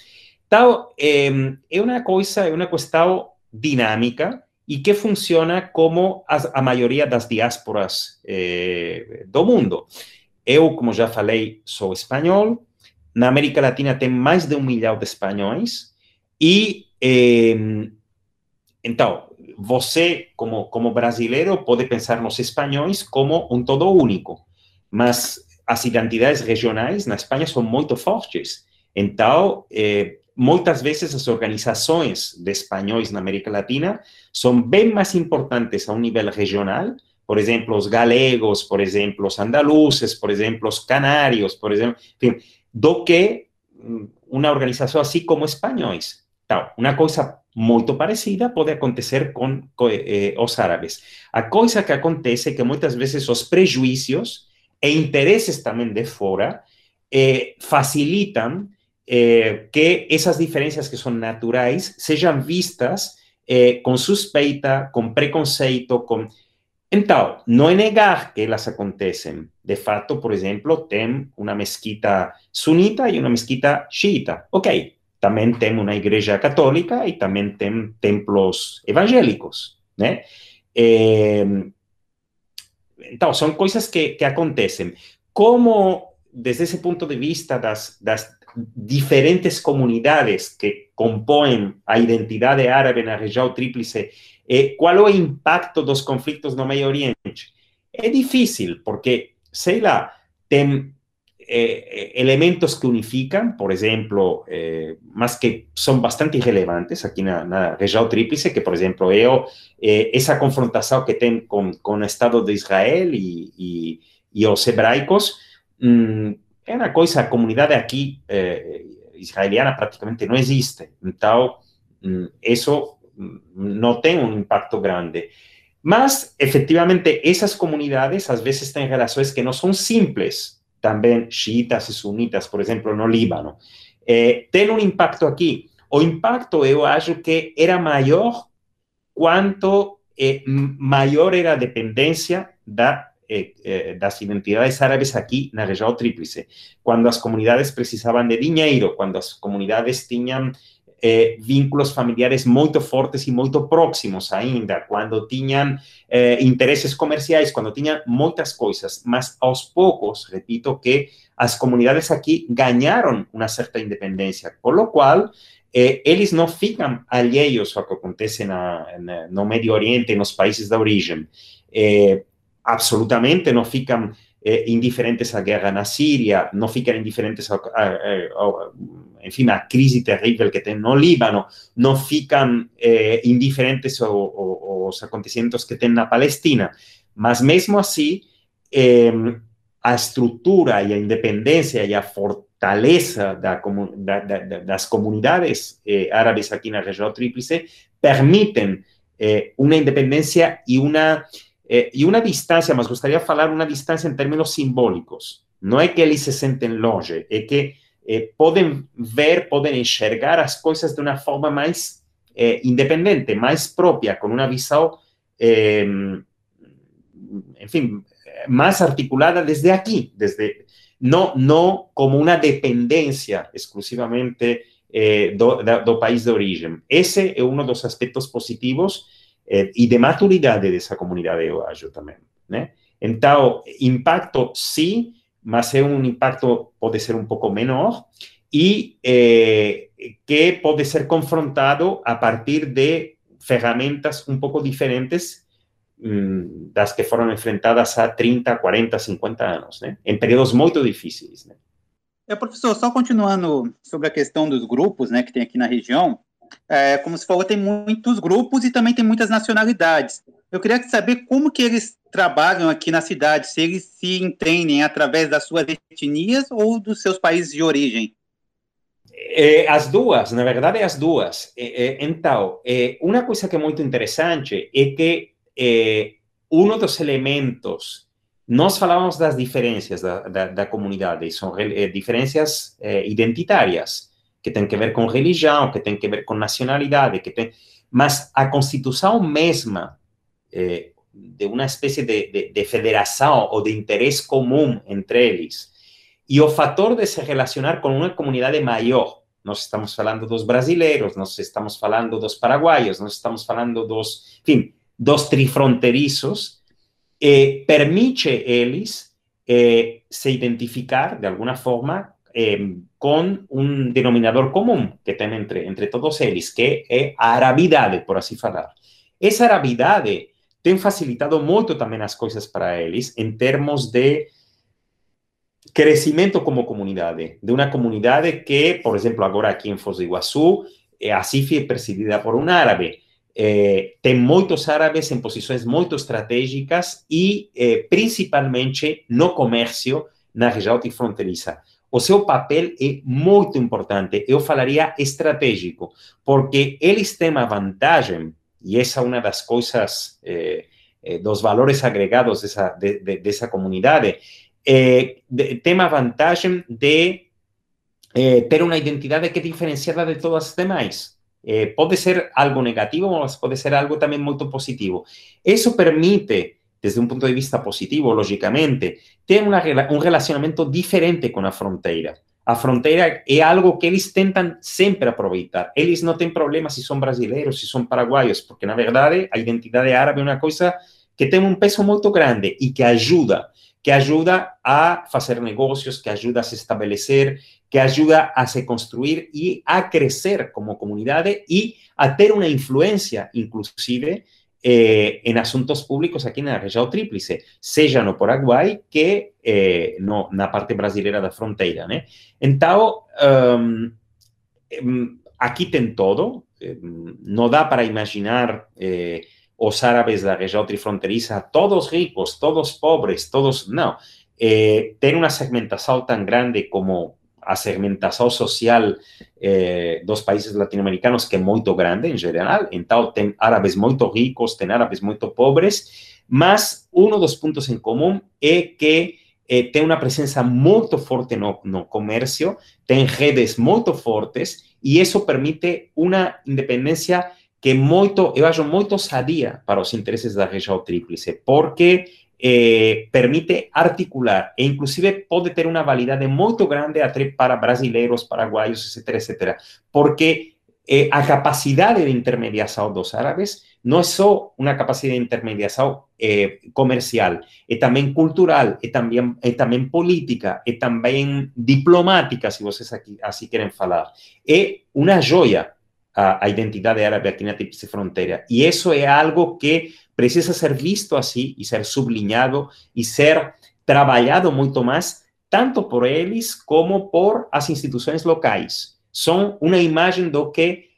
Então, é, é uma coisa, é uma questão dinâmica e que funciona como a maioria das diásporas é, do mundo. Eu, como já falei, sou espanhol, na América Latina tem mais de um milhão de espanhóis e eh, então você como como brasileiro pode pensar nos espanhóis como um todo único, mas as identidades regionais na Espanha são muito fortes. Então eh, muitas vezes as organizações de espanhóis na América Latina são bem mais importantes a um nível regional por exemplo, os galegos, por exemplo, os andaluzes, por exemplo, os canários, por exemplo, enfim, do que uma organização assim como espanhóis. Então, uma coisa muito parecida pode acontecer com, com eh, os árabes. A coisa que acontece que muitas vezes os prejuízos e interesses também de fora eh, facilitam eh, que essas diferenças que são naturais sejam vistas eh, com suspeita, com preconceito, com então, não é negar que elas acontecem. De fato, por exemplo, tem uma mesquita sunita e uma mesquita xiita. Ok, também tem uma igreja católica e também tem templos evangélicos, né? É, então, são coisas que, que acontecem. Como, desde esse ponto de vista das, das diferentes comunidades que compõem a identidade árabe na região tríplice eh, qual é o impacto dos conflitos no Medio Oriente? É difícil, porque, sei lá, tem eh, elementos que unificam, por exemplo, eh, mas que são bastante relevantes aqui na, na região tríplice, que, por exemplo, é eh, essa que tem com, com o Estado de Israel e, e, e os hebraicos, hum, é uma coisa, a comunidade aqui eh, israeliana praticamente não existe. Então, hum, isso não tem um impacto grande. Mas, efectivamente, essas comunidades às vezes têm relações que não são simples. Também xiitas e sunitas, por exemplo, no Líbano. Eh, tem um impacto aqui. O impacto, eu acho que era maior quanto eh, maior era a dependência da, eh, eh, das identidades árabes aqui na região tríplice. Quando as comunidades precisavam de dinheiro, quando as comunidades tinham eh, vínculos familiares muito fortes e muito próximos ainda, quando tinham eh, interesses comerciais, quando tinham muitas coisas. Mas aos poucos, repito, que as comunidades aqui ganharam uma certa independência, por lo qual eh, eles não ficam alheios ao que acontece na, na, no Médio Oriente, nos países da origem. Eh, absolutamente não ficam eh, indiferentes à guerra na Síria, não ficam indiferentes a, a, a, enfim, à crise terrível que tem no Líbano, não ficam eh, indiferentes ao, ao, aos acontecimentos que tem na Palestina. Mas mesmo assim, eh, a estrutura e a independência e a fortaleza da, da, da, das comunidades eh, árabes aqui na região tríplice permitem eh, uma independência e uma, eh, e uma mas gostaria de falar uma distância em termos simbólicos. Não é que eles se sentem longe, é que eh, podem ver, podem enxergar as coisas de uma forma mais eh, independente, mais própria, com uma visão, eh, enfim, más articulada desde aquí, desde, no, no como una dependencia exclusivamente eh, do, do, país de origen. Ese es uno de los aspectos positivos y de maturidad de esa comunidad de acho también. ¿eh? Entonces, impacto sí, mas es un impacto puede ser un poco menor y eh, que puede ser confrontado a partir de herramientas un poco diferentes das que foram enfrentadas há 30, 40, 50 anos, né? em períodos muito difíceis. É, professor, só continuando sobre a questão dos grupos né, que tem aqui na região, é, como você falou, tem muitos grupos e também tem muitas nacionalidades. Eu queria saber como que eles trabalham aqui na cidade, se eles se entendem através das suas etnias ou dos seus países de origem. É, as duas, na verdade, as duas. É, é, então, uma coisa que é muito interessante é que eh, uno dos elementos, nós falávamos das diferenças da, da, da comunidade, são eh, diferenças identitárias, que têm que ver com religião, que têm que ver com nacionalidade, que tem, mas a constituição mesma eh, de uma espécie de, de, de de interesse comum entre eles, e o fator de se relacionar com uma comunidade maior, nós estamos falando dos brasileiros, nós estamos falando dos paraguaios, nós estamos falando dos, enfim, dos trifronterizos, eh, permite eles eh, se identificar de alguna forma eh, con un denominador común que tem entre, entre todos eles, que a arabidade, por assim falar. Essa arabidade tem facilitado muito também as coisas para eles em termos de crescimento como comunidade, de uma comunidade que, por exemplo, agora aqui em Foz do Iguaçu, a CIF é presidida por um árabe, eh, tem muitos árabes em posições muito estratégicas e, eh, principalmente, no comércio na região fronteiriça. O seu papel é muito importante, eu falaria estratégico, porque eles têm a vantagem, e essa é uma das coisas, eh, eh valores agregados dessa, de, de, dessa comunidade, eh, de, tem vantagem de eh, ter uma identidade que é diferenciada de todas as demais. Eh, puede ser algo negativo, o puede ser algo también muy positivo. Eso permite, desde un punto de vista positivo, lógicamente, tener un relacionamiento diferente con la frontera. La frontera es algo que ellos intentan siempre aprovechar. Ellos no tienen problemas si son brasileños, si son paraguayos, porque la verdad la identidad árabe es una cosa que tiene un peso muy grande y que ayuda, que ayuda a hacer negocios, que ayuda a se establecer, que ayuda a se construir y a crecer como comunidad y a tener una influencia inclusive eh, en asuntos públicos aquí en la región tríplice, sea no Paraguay que eh, no na parte brasileira da frontera, né? Então, um, aqui tem todo, não dá para imaginar eh, os árabes da região trifronteiriça todos ricos, todos pobres, todos, não. eh, ter uma segmentação tão grande como a segmentação social eh, dos países latino-americanos, que é muito grande em geral. Então, tem árabes muito ricos, tem árabes muito pobres, mas um dos pontos em comum é que eh, tem uma presença muito forte no, no comércio, tem redes muito fortes, e isso permite uma independência que é muito, eu acho muito sadia para os interesses da região tríplice, porque eh, permite articular e inclusive pode ter uma validade muito grande para brasileiros, paraguaios, etc, etc. Porque eh, a capacidade de intermediação dos árabes não é só uma capacidade de intermediação eh, comercial, é também cultural, é também, é também política, é também diplomática, se vocês aqui, assim querem falar. É uma joia a, a identidade árabe aqui na Tríplice Fronteira. E isso é algo que precisa ser visto assim e ser sublinhado e ser trabalhado muito mais, tanto por eles como por as instituições locais. São uma imagem do que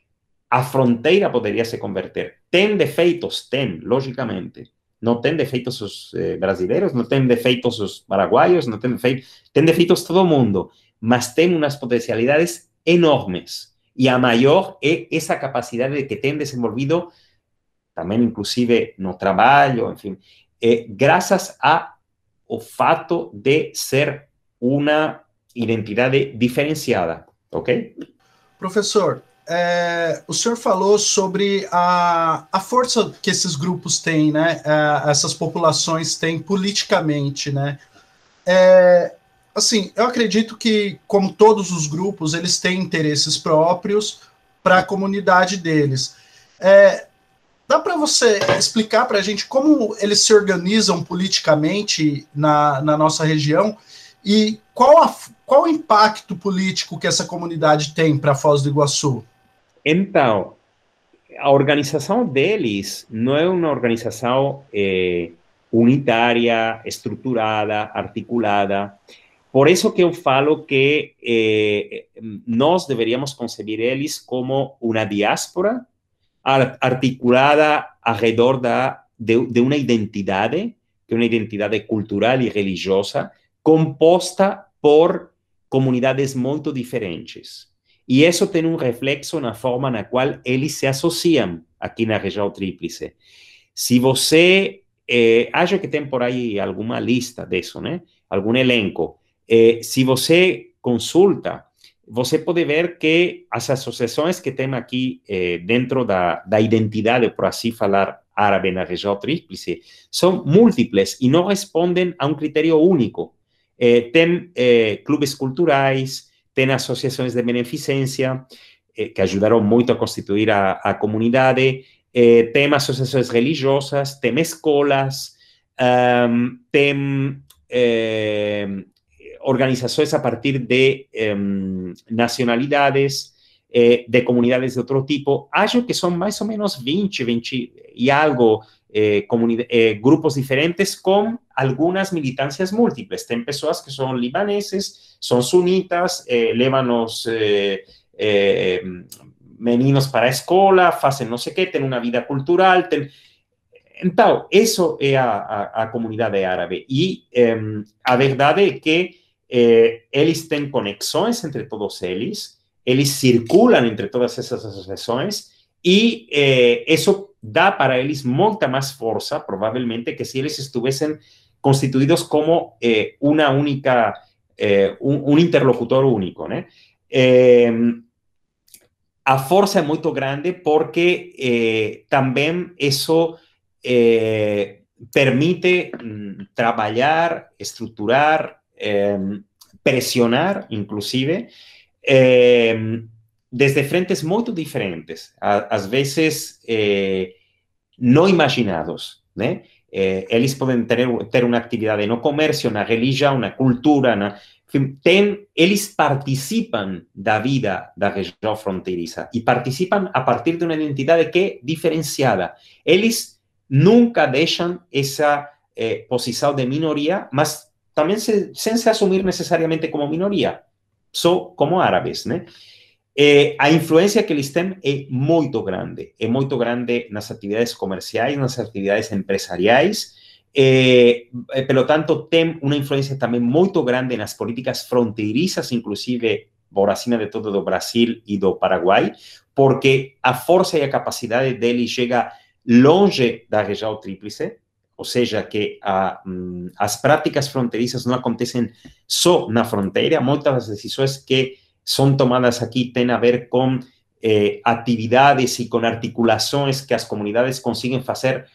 a fronteira poderia se converter. Tem defeitos? Tem, logicamente. Não tem defeitos os eh, brasileiros, não tem defeitos os paraguaios, não tem defeitos, tem defeitos todo mundo, mas tem umas potencialidades enormes. E a maior é essa capacidade que tem desenvolvido também inclusive no trabalho, enfim, é, graças ao fato de ser uma identidade diferenciada, ok? Professor, é, o senhor falou sobre a, a força que esses grupos têm, né? É, essas populações têm politicamente, né? É, assim, eu acredito que, como todos os grupos, eles têm interesses próprios para a comunidade deles. É, Dá para você explicar para a gente como eles se organizam politicamente na, na nossa região e qual, a, qual o impacto político que essa comunidade tem para Foz do Iguaçu? Então, a organização deles não é uma organização eh, unitária, estruturada, articulada. Por isso que eu falo que eh, nós deveríamos conceber eles como uma diáspora articulada alrededor de, de una identidad, que una identidad cultural y religiosa, composta por comunidades muy diferentes. Y eso tiene un reflexo en la forma en la cual ellos se asocian aquí en la región tríplice. Si você, eh, acho que tem por ahí alguna lista de eso, ¿no? algún elenco. Eh, si você consulta você pode ver que as associações que tem aqui eh, dentro da, da identidade, por assim falar, árabe na região tríplice, são múltiplas e não respondem a um critério único. Eh, tem eh, clubes culturais, tem associações de beneficência, eh, que ajudaram muito a constituir a, a comunidade, eh, tem associações religiosas, tem escolas, um, tem eh, organizaciones a partir de em, nacionalidades, eh, de comunidades de otro tipo. Acho que son más o menos 20, 20 y algo eh, eh, grupos diferentes con algunas militancias múltiples. Ten personas que son libaneses, son sunitas, llevan los meninos para a escola, hacen no sé qué, tienen una vida cultural, Entonces, eso es a, a, comunidad árabe. Y em, a verdad es que eh, eles têm conexões entre todos eles, eles circulam entre todas essas associações e eh, isso dá para eles muita mais força, provavelmente, que se eles estivessem constituídos como eh, uma única, eh, um, interlocutor único? Eh, a força é muito grande porque também isso permite mm, trabalhar, estruturar Em, presionar, inclusive, em, desde frentes muy diferentes, a, veces eh, no imaginados. ¿no? Eh, eles podem ter, ter uma atividade no comércio, na religião, na cultura, na, tem, eles participam da vida da região fronteiriça e participam a partir de uma identidade que diferenciada. Eles nunca deixam essa eh, de minoria, mas también se, sin se asumir necesariamente como minoría, son como árabes. Eh, a influencia que eles têm é muito grande, é muito grande nas atividades comerciais, nas atividades empresariais, Eh, eh, pelo tanto, tem uma influência também muito grande nas políticas fronteiriças, inclusive por acima de todo do Brasil e do Paraguai, porque a força e a capacidade dele chega longe da região tríplice, ou seja, que a, mm, as práticas fronteiriças não acontecem só na fronteira, muitas das decisões que são tomadas aqui têm a ver com eh, atividades e com articulações que as comunidades conseguem fazer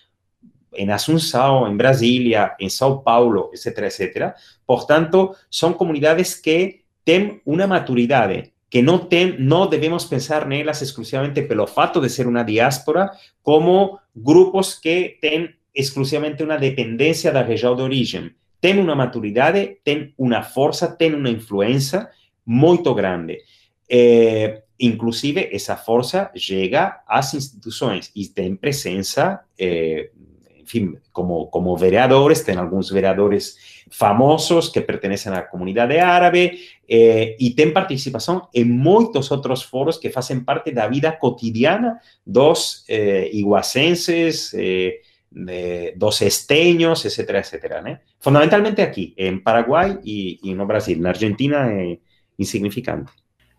em Assunção, em Brasília, em São Paulo, etc., etc. Portanto, são comunidades que têm uma maturidade que não tem, não devemos pensar nelas exclusivamente pelo fato de ser uma diáspora, como grupos que têm exclusivamente uma dependência da região de origem. Tem uma maturidade, tem uma força, tem uma influência muito grande. Eh, inclusive, essa força chega às instituições e tem presença eh, fin, como, como vereadores, ten algunos vereadores famosos que pertenecen a la comunidad árabe eh, y ten participación en muchos otros foros que hacen parte de la vida cotidiana dos iguacenses, de, dos esteños, etcétera, etcétera. ¿no? Fundamentalmente aquí, en Paraguay y, y no Brasil. En Argentina é insignificante.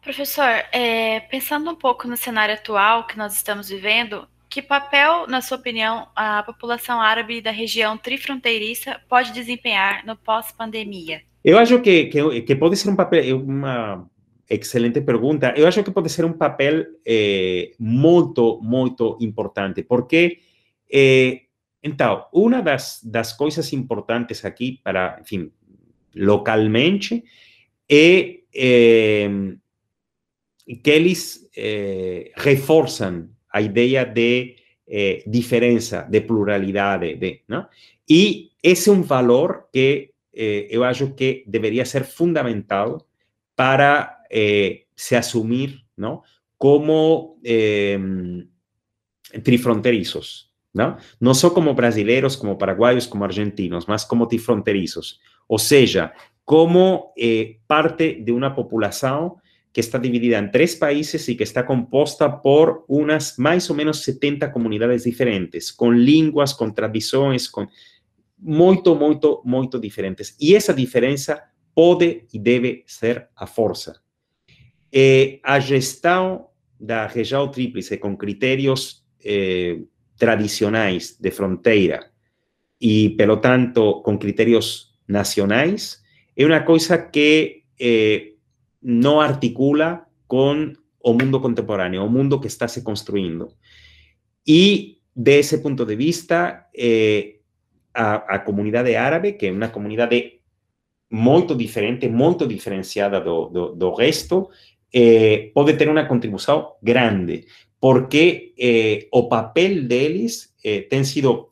Professor, é, pensando um pouco no cenário atual que nós estamos vivendo, Que papel, na sua opinião, a população árabe da região trifronteiriça pode desempenhar no pós-pandemia? Eu acho que, que, que, pode ser um papel, uma excelente pergunta. Eu acho que pode ser um papel eh, muito, muito importante, porque, eh, então, uma das, das coisas importantes aqui para, enfim, localmente, é, é que eles reforçam a de eh, diferença, de pluralidade, de, não? E esse é um valor que eh, eu acho que deveria ser fundamental para eh, se assumir não? como eh, Não? não só como brasileiros, como paraguaios, como argentinos, mas como trifronterizos. Ou seja, como eh, parte de uma população que está dividida en tres países y que está compuesta por unas más o menos 70 comunidades diferentes, con lenguas, con tradiciones, con muy, muy, muy diferentes. Y esa diferencia puede y debe ser a fuerza. Eh, a gestão da região tríplice con criterios eh, tradicionales de frontera y, pelo tanto, con criterios nacionales, es una cosa que eh, no articula con o mundo contemporáneo, o mundo que está se construyendo. Y de ese punto de vista, eh, a, a comunidad árabe, que es una comunidad muy diferente, muy diferenciada do resto, eh, pode ter uma contribuição grande, porque eh, o papel deles eh, tem sido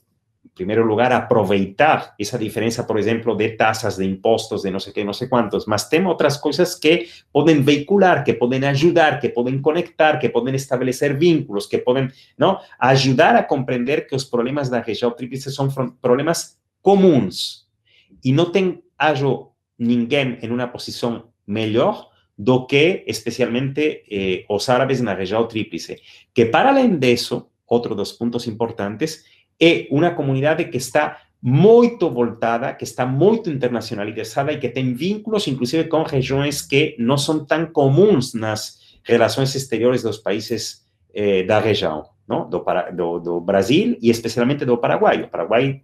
primer lugar, aproveitar esa diferencia, por ejemplo, de tasas, de impuestos, de no sé qué, no sé cuántos, más tenemos otras cosas que pueden vehicular, que pueden ayudar, que pueden conectar, que pueden establecer vínculos, que pueden, ¿no? Ayudar a comprender que los problemas de la región tríplice son problemas comunes y no ten hallo ninguém en una posición mejor do que especialmente eh, los árabes en la región tríplice, que para além de eso, otro dos puntos importantes, é uma comunidade que está muito voltada, que está muito internacionalizada e que tem vínculos, inclusive, com regiões que não são tão comuns nas relações exteriores dos países eh, da região, não? Do, do, do, Brasil e especialmente do Paraguai. O Paraguai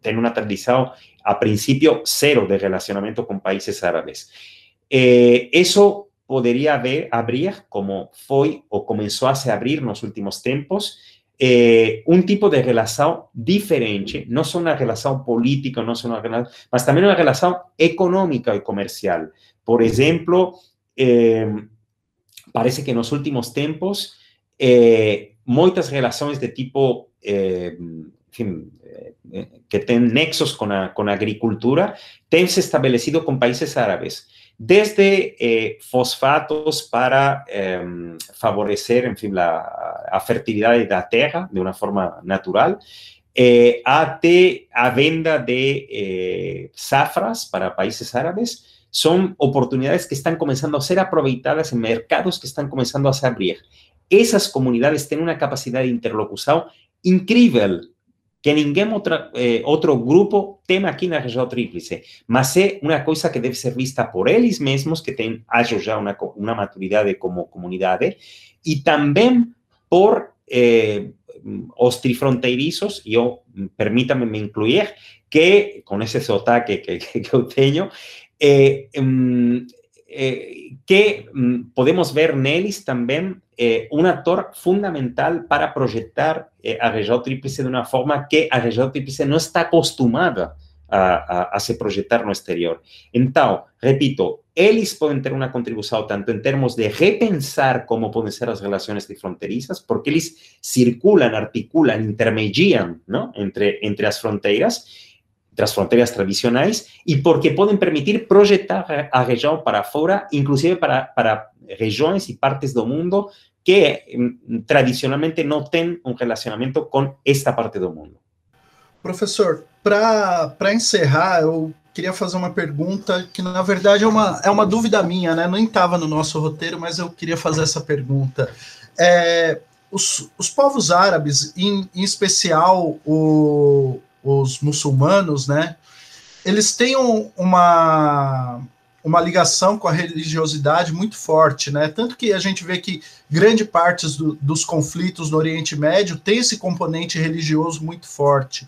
tem uma tradição, a princípio, zero de relacionamento com países árabes. Eh, isso poderia haver, abrir, como foi ou começou a se abrir nos últimos tempos, eh, un tipo de relación diferente, no son una relación política, no son una relación, mas también una relación económica y comercial. Por ejemplo, eh, parece que en los últimos tiempos, eh, muchas relaciones de tipo, fin, eh, que tienen nexos con la, con la agricultura, han se establecido con países árabes desde eh, fosfatos para eh, favorecer, en fin, la, a fertilidad de la tierra de una forma natural, eh, a venda de eh, zafras para países árabes, son oportunidades que están comenzando a ser aprovechadas en mercados que están comenzando a se abrir. Esas comunidades tienen una capacidad de interlocución increíble que ninguém outra, eh, outro grupo tem aqui na região tríplice, mas é uma coisa que deve ser vista por eles mesmos, que têm, acho já, uma, uma maturidade como comunidade, e também por eh, os trifronteiriços, permítame me incluir, que, com esse sotaque que, que, que eh, um, eh, que um, podemos ver neles também eh, un actor fundamental para proyectar eh, a região tríplice de uma forma que a região tríplice não está acostumada a, a, a, se projetar no exterior. Então, repito, eles podem ter uma contribuição tanto em termos de repensar como podem ser as relações fronteiriças, porque eles circulam, articulam, intermediam não? Entre, entre as fronteiras, entre as fronteiras tradicionais, e porque podem permitir projetar a região para fora, inclusive para, para regiões e partes do mundo que mm, tradicionalmente não tem um relacionamento com esta parte do mundo. Professor, para encerrar, eu queria fazer uma pergunta que, na verdade, é uma, é uma dúvida minha, né? Nem estava no nosso roteiro, mas eu queria fazer essa pergunta. É, os, os povos árabes, em, em especial o, os muçulmanos, né? Eles têm uma, uma ligação com a religiosidade muito forte, né? Tanto que a gente vê que grande parte do, dos conflitos no Oriente Médio tem esse componente religioso muito forte.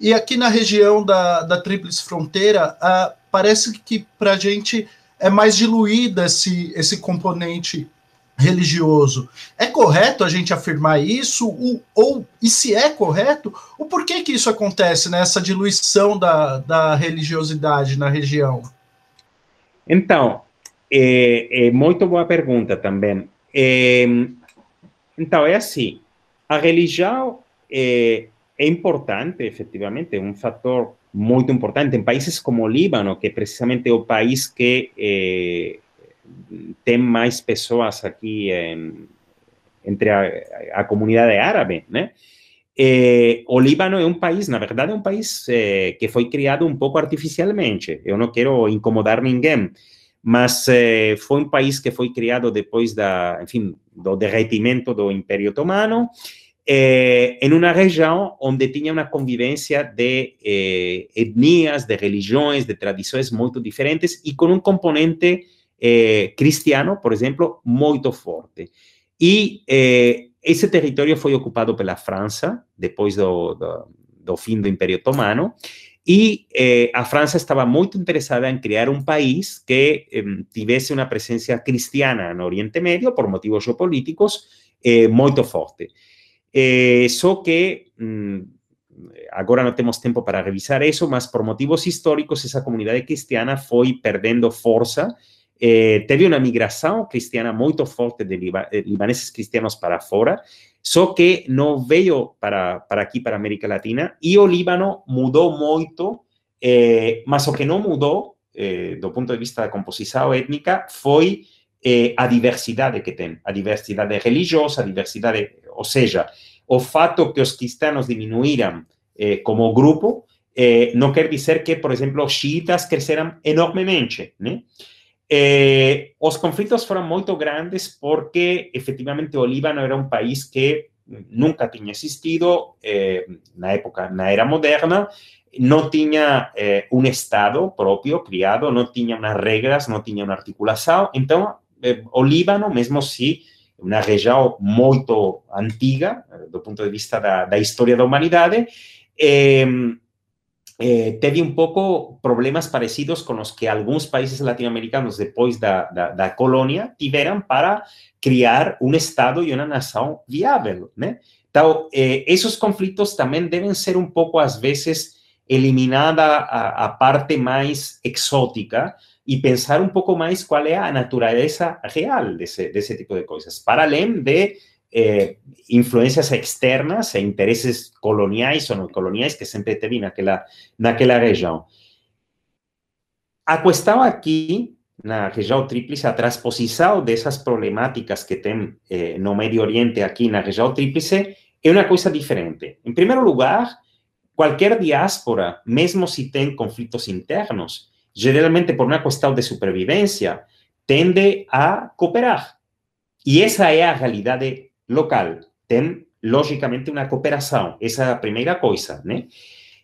E aqui na região da, da Tríplice Fronteira, uh, parece que para a gente é mais diluído esse, esse componente religioso. É correto a gente afirmar isso? O, ou, e se é correto, o porquê que isso acontece, né, diluição da, da religiosidade na região? Então, é, é muito boa pergunta também. É, então, é assim, a religião é, é importante, efetivamente, é um fator muito importante em países como o Líbano, que é precisamente o país que é, tem mais pessoas aqui em, entre a, a, comunidade árabe, né? Eh, o Líbano é um país, na verdade, é um país eh, que foi criado um pouco artificialmente. Eu não quero incomodar ninguém, mas eh, foi um país que foi criado depois da, enfim, do derretimento do Império Otomano, em uma região onde tinha uma convivência de etnias, de religiões, de tradições muito diferentes e com um componente cristiano, por exemplo, muito forte. E esse território foi ocupado pela França, depois do, do, do fim do Império Otomano, e eh, a França estava muito interessada em criar um país que eh, tivesse uma presença cristiana no Oriente Médio, por motivos geopolíticos, eh, muito forte. só que, hum, agora não temos tempo para revisar isso, mas por motivos históricos, essa comunidade cristiana foi perdendo força eh, teve uma migração cristiana muito forte de liba, eh, libaneses cristianos para fora, só que não veio para, para aqui, para América Latina, e o Líbano mudou muito, eh, mas o que não mudou, eh, do ponto de vista da composição étnica, foi eh, a diversidade que tem, a diversidade religiosa, a diversidade, ou seja, o fato que os cristãos diminuíram eh, como grupo, não quer dizer que, por exemplo, os xiitas cresceram enormemente, né? Eh, os conflitos foram muito grandes porque, efetivamente, o Líbano era um país que nunca tinha existido eh, na época, na era moderna, não tinha eh, um Estado próprio criado, não tinha umas regras, não tinha uma articulação. Então, eh, o Líbano, mesmo se uma região muito antiga, do ponto de vista da, da história da humanidade, eh, teve um pouco problemas parecidos com os que alguns países latino-americanos, depois da, da, colônia, tiveram para criar um Estado e uma nação viável, né? Então, eh, esses conflitos também devem ser um pouco, às vezes, eliminada a, a parte mais exótica e pensar um pouco mais qual é a natureza real desse, desse tipo de coisas, para além de eh, influencias externas e intereses coloniais ou não coloniais que sempre teve naquela, naquela região. A questão aqui, na região tríplice, a transposição dessas problemáticas que tem eh, no Médio Oriente aqui na região tríplice é uma coisa diferente. Em primeiro lugar, qualquer diáspora, mesmo se tem conflitos internos, geralmente por uma questão de supervivência, tende a cooperar. E essa é a realidade local. Ten logicamente, uma cooperação. Essa é a primeira coisa, né?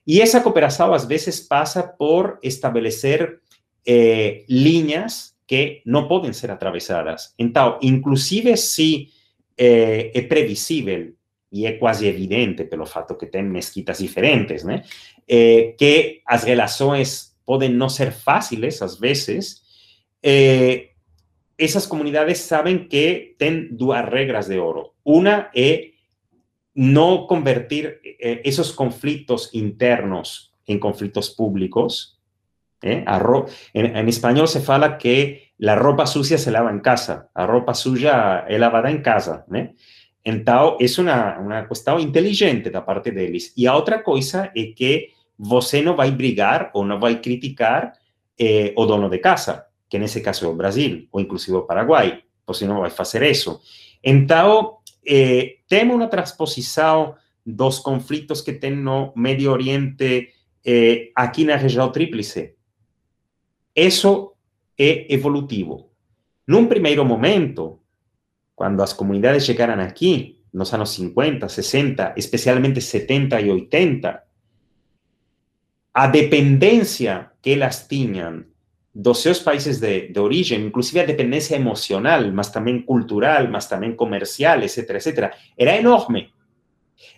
E essa cooperação, às vezes, passa por estabelecer eh, linhas que não podem ser atravessadas. Então, inclusive se eh, é previsível e é quase evidente pelo fato que tem mesquitas diferentes, né? Eh, que as relações podem não ser fáceis, às vezes, eh, essas comunidades sabem que tem duas regras de ouro. Uma é não convertir eh, esos conflitos internos en conflictos públicos. ¿eh? En, español se fala que la ropa sucia se lava en casa, la ropa suya es lavada en casa. ¿eh? Entonces, es una, una cuestión inteligente da parte deles. E a outra coisa é que você não vai brigar ou não vai criticar eh, o dono de casa, que nesse caso é o Brasil, ou inclusive o Paraguai. Você não vai fazer isso. Então, eh, temos uma transposição dos conflitos que tem no Medio Oriente eh, aqui na região tríplice. Isso é evolutivo. Num primeiro momento, quando as comunidades chegaram aqui, nos anos 50, 60, especialmente 70 e 80, a dependência que elas tinham dos seus países de, de, inclusive a dependência emocional, mas também cultural, mas também comercial, etc., etc., era enorme.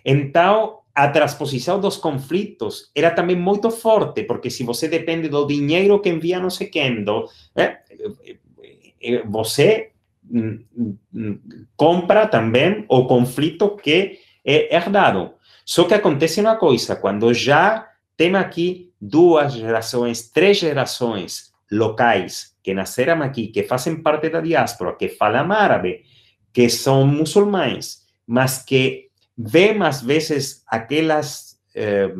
Então, a transposição dos conflitos era também muito forte, porque se você depende do dinheiro que envia não sei quem, do, eh, você compra também o conflito que é herdado. Só que acontece uma coisa, quando já tem aqui duas gerações, três gerações locais que nasceram aqui, que fazem parte da diáspora, que falam árabe, que são muçulmanos, mas que veem às vezes aquelas eh,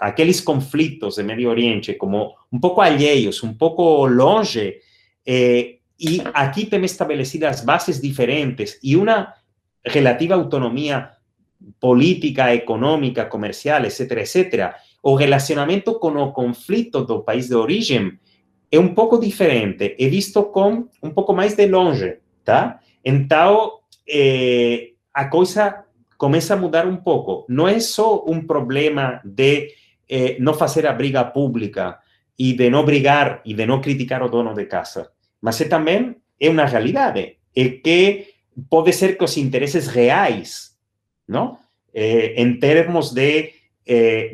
aqueles conflitos de Medio Oriente como um pouco alheios, um pouco longe, eh, e aqui tem estabelecidas bases diferentes e uma relativa autonomia política, econômica, comercial, etc., etc., o relacionamento com o conflito do país de origem é um pouco diferente, é visto com um pouco mais de longe, tá? Então, é, a coisa começa a mudar um pouco. Não é só um problema de é, não fazer a briga pública e de não brigar e de não criticar o dono de casa, mas é também é uma realidade, é que pode ser que os interesses reais, não? É, em termos de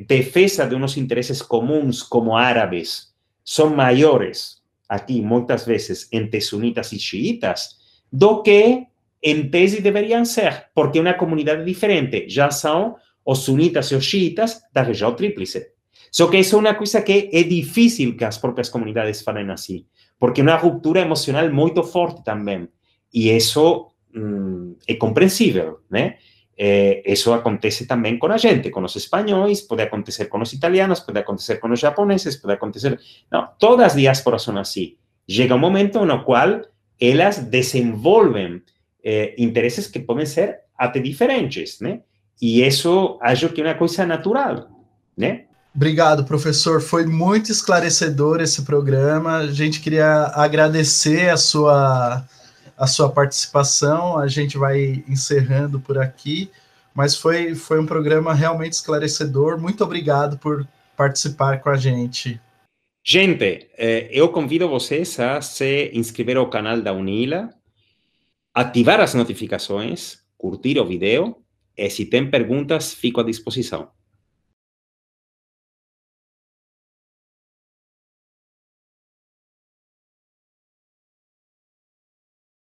defesa de uns interesses comuns como árabes, son mayores aquí muchas veces entre sunitas y chiitas do que en tese deberían ser, porque una comunidad diferente ya son os sunitas y os chiitas da región tríplice. Que eso es una cosa que es difícil que las propias comunidades falem así, porque una ruptura emocional muy fuerte también. Y eso mm, es comprensible, ¿no? Eh, eso acontece también con la gente, con los españoles, puede acontecer con los italianos, puede acontecer con los japoneses, puede acontecer... No, todas las diásporas son así. Llega un momento en el cual ellas desenvolven eh, intereses que pueden ser até diferentes, ¿no? E isso acho que é uma coisa natural, né? Obrigado, professor. Foi muito esclarecedor esse programa. A gente queria agradecer a sua a sua participação. A gente vai encerrando por aqui, mas foi, foi um programa realmente esclarecedor. Muito obrigado por participar com a gente. Gente, eh, eu convido vocês a se inscrever ao canal da Unila, ativar as notificações, curtir o vídeo e se tem perguntas, fico à disposição.